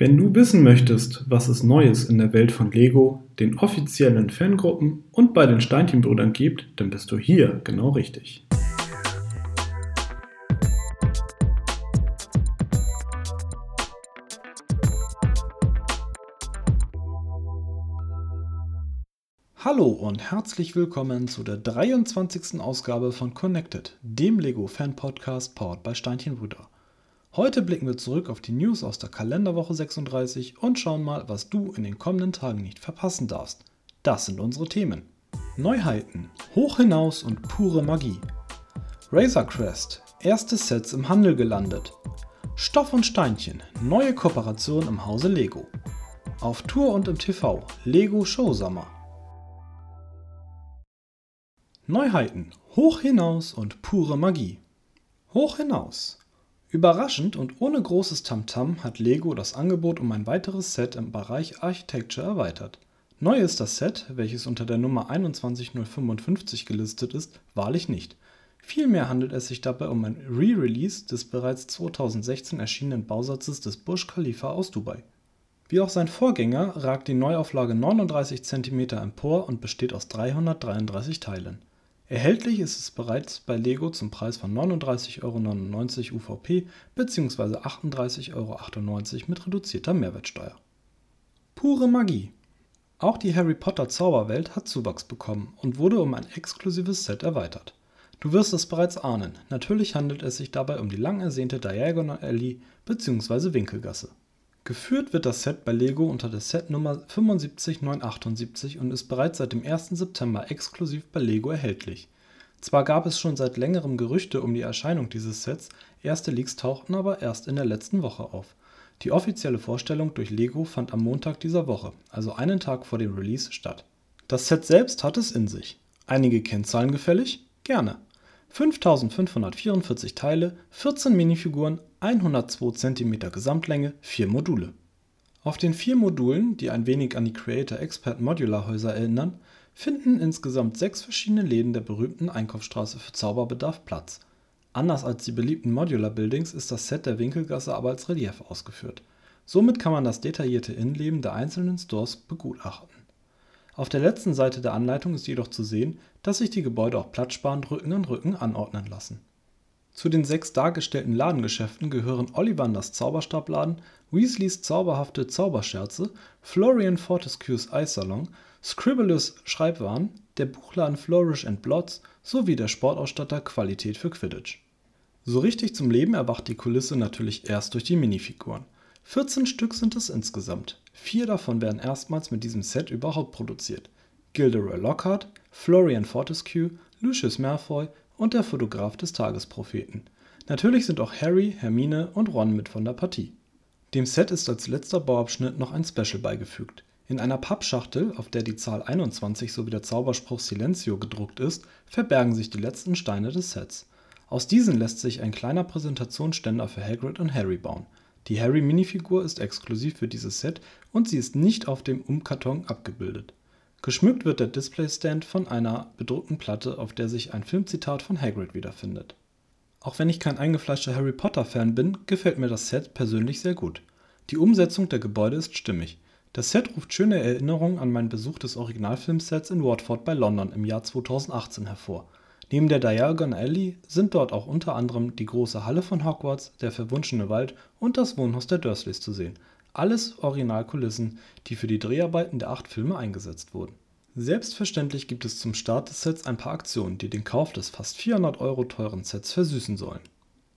Wenn du wissen möchtest, was es Neues in der Welt von Lego, den offiziellen Fangruppen und bei den Steinchenbrüdern gibt, dann bist du hier genau richtig. Hallo und herzlich willkommen zu der 23. Ausgabe von Connected, dem Lego Fan Podcast powered bei Steinchenbrüder. Heute blicken wir zurück auf die News aus der Kalenderwoche 36 und schauen mal, was du in den kommenden Tagen nicht verpassen darfst. Das sind unsere Themen. Neuheiten, hoch hinaus und pure Magie. Razor Crest, erste Sets im Handel gelandet. Stoff und Steinchen, neue Kooperation im Hause Lego. Auf Tour und im TV, Lego Show Sommer. Neuheiten, hoch hinaus und pure Magie. Hoch hinaus. Überraschend und ohne großes Tamtam hat Lego das Angebot um ein weiteres Set im Bereich Architecture erweitert. Neu ist das Set, welches unter der Nummer 21055 gelistet ist, wahrlich nicht. Vielmehr handelt es sich dabei um ein Re-Release des bereits 2016 erschienenen Bausatzes des Burj Khalifa aus Dubai. Wie auch sein Vorgänger ragt die Neuauflage 39 cm empor und besteht aus 333 Teilen Erhältlich ist es bereits bei Lego zum Preis von 39,99 Euro UVP bzw. 38,98 Euro mit reduzierter Mehrwertsteuer. Pure Magie! Auch die Harry-Potter-Zauberwelt hat Zuwachs bekommen und wurde um ein exklusives Set erweitert. Du wirst es bereits ahnen, natürlich handelt es sich dabei um die lang ersehnte Diagonal Alley bzw. Winkelgasse Geführt wird das Set bei Lego unter der Setnummer 75978 und ist bereits seit dem 1. September exklusiv bei Lego erhältlich. Zwar gab es schon seit längerem Gerüchte um die Erscheinung dieses Sets, erste Leaks tauchten aber erst in der letzten Woche auf. Die offizielle Vorstellung durch Lego fand am Montag dieser Woche, also einen Tag vor dem Release, statt. Das Set selbst hat es in sich. Einige Kennzahlen gefällig? Gerne 5544 Teile, 14 Minifiguren, 102 cm Gesamtlänge, 4 Module. Auf den vier Modulen, die ein wenig an die Creator Expert Modular Häuser erinnern, finden insgesamt sechs verschiedene Läden der berühmten Einkaufsstraße für Zauberbedarf Platz. Anders als die beliebten Modular Buildings ist das Set der Winkelgasse aber als Relief ausgeführt. Somit kann man das detaillierte Innenleben der einzelnen Stores begutachten auf der letzten Seite der Anleitung ist jedoch zu sehen, dass sich die Gebäude auch platzsparend Rücken an Rücken anordnen lassen. Zu den sechs dargestellten Ladengeschäften gehören Ollivanders Zauberstabladen, Weasleys zauberhafte Zauberscherze, Florian Fortescues Eissalon, Scribblers Schreibwaren, der Buchladen Flourish Blots sowie der Sportausstatter Qualität für Quidditch. So richtig zum Leben erwacht die Kulisse natürlich erst durch die Minifiguren 14 Stück sind es insgesamt. Vier davon werden erstmals mit diesem Set überhaupt produziert: Gilderoy Lockhart, Florian Fortescue, Lucius Malfoy und der Fotograf des Tagespropheten. Natürlich sind auch Harry, Hermine und Ron mit von der Partie. Dem Set ist als letzter Bauabschnitt noch ein Special beigefügt. In einer Pappschachtel, auf der die Zahl 21 sowie der Zauberspruch Silencio gedruckt ist, verbergen sich die letzten Steine des Sets. Aus diesen lässt sich ein kleiner Präsentationsständer für Hagrid und Harry bauen die Harry-Minifigur ist exklusiv für dieses Set und sie ist nicht auf dem Umkarton abgebildet. Geschmückt wird der Displaystand von einer bedruckten Platte, auf der sich ein Filmzitat von Hagrid wiederfindet. Auch wenn ich kein eingefleischter Harry-Potter-Fan bin, gefällt mir das Set persönlich sehr gut. Die Umsetzung der Gebäude ist stimmig. Das Set ruft schöne Erinnerungen an meinen Besuch des Originalfilmsets in Watford bei London im Jahr 2018 hervor Neben der Diagon Alley sind dort auch unter anderem die große Halle von Hogwarts, der verwunschene Wald und das Wohnhaus der Dursleys zu sehen. Alles Originalkulissen, die für die Dreharbeiten der acht Filme eingesetzt wurden. Selbstverständlich gibt es zum Start des Sets ein paar Aktionen, die den Kauf des fast 400 Euro teuren Sets versüßen sollen.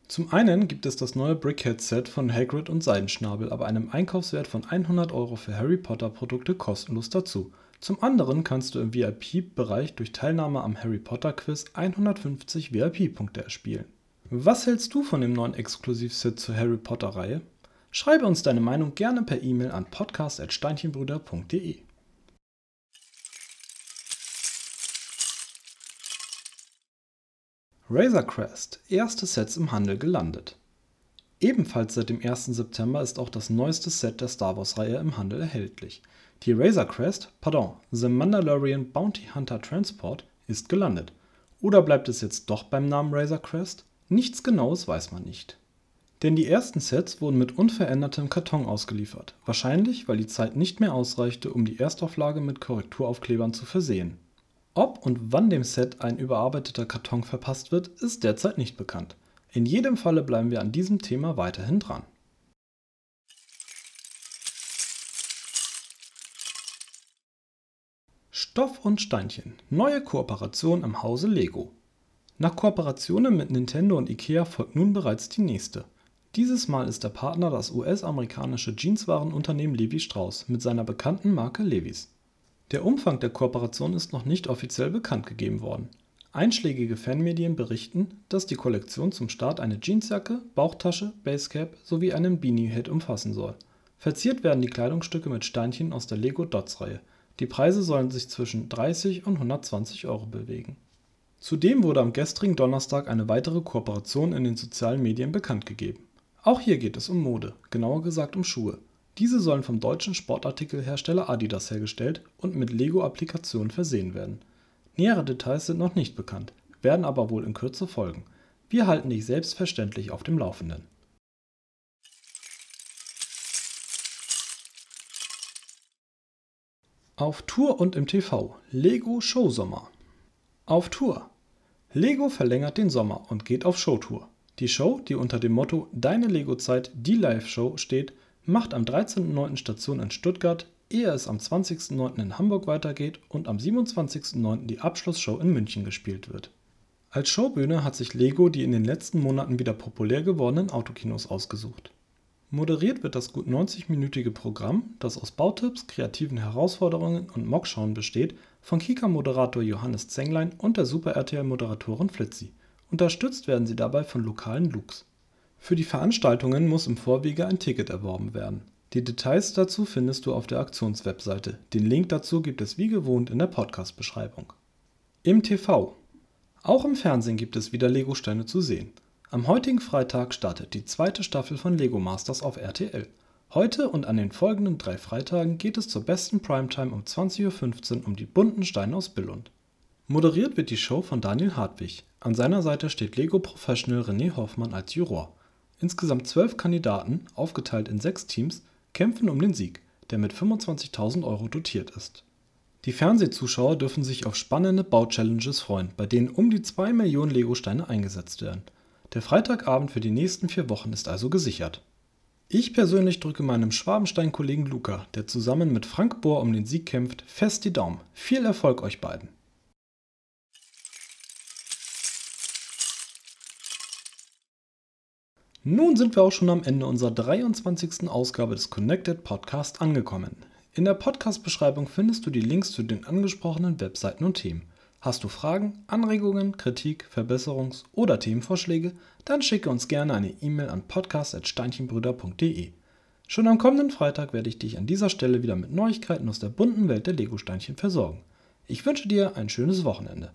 Zum einen gibt es das neue Brickhead-Set von Hagrid und Seidenschnabel ab einem Einkaufswert von 100 Euro für Harry Potter-Produkte kostenlos dazu zum anderen kannst du im VIP-Bereich durch Teilnahme am Harry-Potter-Quiz 150 VIP-Punkte erspielen. Was hältst du von dem neuen Exklusivset zur Harry Potter-Reihe? Schreibe uns deine Meinung gerne per E-Mail an podcast.steinchenbrüder.de. Razor Crest, erste Sets im Handel gelandet. Ebenfalls seit dem 1. September ist auch das neueste Set der Star Wars-Reihe im Handel erhältlich. Die Razor Crest, pardon, The Mandalorian Bounty Hunter Transport ist gelandet. Oder bleibt es jetzt doch beim Namen Razor Crest? Nichts Genaues weiß man nicht. Denn die ersten Sets wurden mit unverändertem Karton ausgeliefert, wahrscheinlich weil die Zeit nicht mehr ausreichte, um die Erstauflage mit Korrekturaufklebern zu versehen. Ob und wann dem Set ein überarbeiteter Karton verpasst wird, ist derzeit nicht bekannt. In jedem Falle bleiben wir an diesem Thema weiterhin dran. Stoff und Steinchen. Neue Kooperation im Hause Lego. Nach Kooperationen mit Nintendo und Ikea folgt nun bereits die nächste. Dieses Mal ist der Partner das US-amerikanische Jeanswarenunternehmen Levi Strauss mit seiner bekannten Marke Levi's. Der Umfang der Kooperation ist noch nicht offiziell bekannt gegeben worden. Einschlägige Fanmedien berichten, dass die Kollektion zum Start eine Jeansjacke, Bauchtasche, Basecap sowie einen Beanie-Head umfassen soll. Verziert werden die Kleidungsstücke mit Steinchen aus der Lego-Dots-Reihe. Die Preise sollen sich zwischen 30 und 120 Euro bewegen. Zudem wurde am gestrigen Donnerstag eine weitere Kooperation in den sozialen Medien bekannt gegeben. Auch hier geht es um Mode, genauer gesagt um Schuhe. Diese sollen vom deutschen Sportartikelhersteller Adidas hergestellt und mit Lego-Applikationen versehen werden. Nähere Details sind noch nicht bekannt, werden aber wohl in Kürze folgen. Wir halten dich selbstverständlich auf dem Laufenden. Auf Tour und im TV. Lego Showsommer. Auf Tour. Lego verlängert den Sommer und geht auf Showtour. Die Show, die unter dem Motto Deine Lego-Zeit, die Live-Show steht, macht am 13.09. Station in Stuttgart, ehe es am 20.09. in Hamburg weitergeht und am 27.09. die Abschlussshow in München gespielt wird. Als Showbühne hat sich Lego die in den letzten Monaten wieder populär gewordenen Autokinos ausgesucht. Moderiert wird das gut 90-minütige Programm, das aus Bautipps, kreativen Herausforderungen und Mockschauen besteht, von Kika-Moderator Johannes Zenglein und der Super-RTL-Moderatorin Flitzi. Unterstützt werden sie dabei von lokalen Looks. Für die Veranstaltungen muss im Vorwege ein Ticket erworben werden. Die Details dazu findest du auf der Aktionswebseite. Den Link dazu gibt es wie gewohnt in der Podcast-Beschreibung. Im TV. Auch im Fernsehen gibt es wieder Lego-Steine zu sehen. Am heutigen Freitag startet die zweite Staffel von Lego Masters auf RTL. Heute und an den folgenden drei Freitagen geht es zur besten Primetime um 20.15 Uhr um die bunten Steine aus Billund. Moderiert wird die Show von Daniel Hartwig. An seiner Seite steht Lego Professional René Hoffmann als Juror. Insgesamt zwölf Kandidaten, aufgeteilt in sechs Teams, kämpfen um den Sieg, der mit 25.000 Euro dotiert ist. Die Fernsehzuschauer dürfen sich auf spannende Bau-Challenges freuen, bei denen um die 2 Millionen Lego-Steine eingesetzt werden. Der Freitagabend für die nächsten vier Wochen ist also gesichert. Ich persönlich drücke meinem Schwabenstein-Kollegen Luca, der zusammen mit Frank Bohr um den Sieg kämpft, fest die Daumen. Viel Erfolg euch beiden! Nun sind wir auch schon am Ende unserer 23. Ausgabe des Connected Podcast angekommen. In der Podcast-Beschreibung findest du die Links zu den angesprochenen Webseiten und Themen. Hast du Fragen, Anregungen, Kritik, Verbesserungs- oder Themenvorschläge? Dann schicke uns gerne eine E-Mail an podcast.steinchenbrüder.de. Schon am kommenden Freitag werde ich dich an dieser Stelle wieder mit Neuigkeiten aus der bunten Welt der Lego-Steinchen versorgen. Ich wünsche dir ein schönes Wochenende.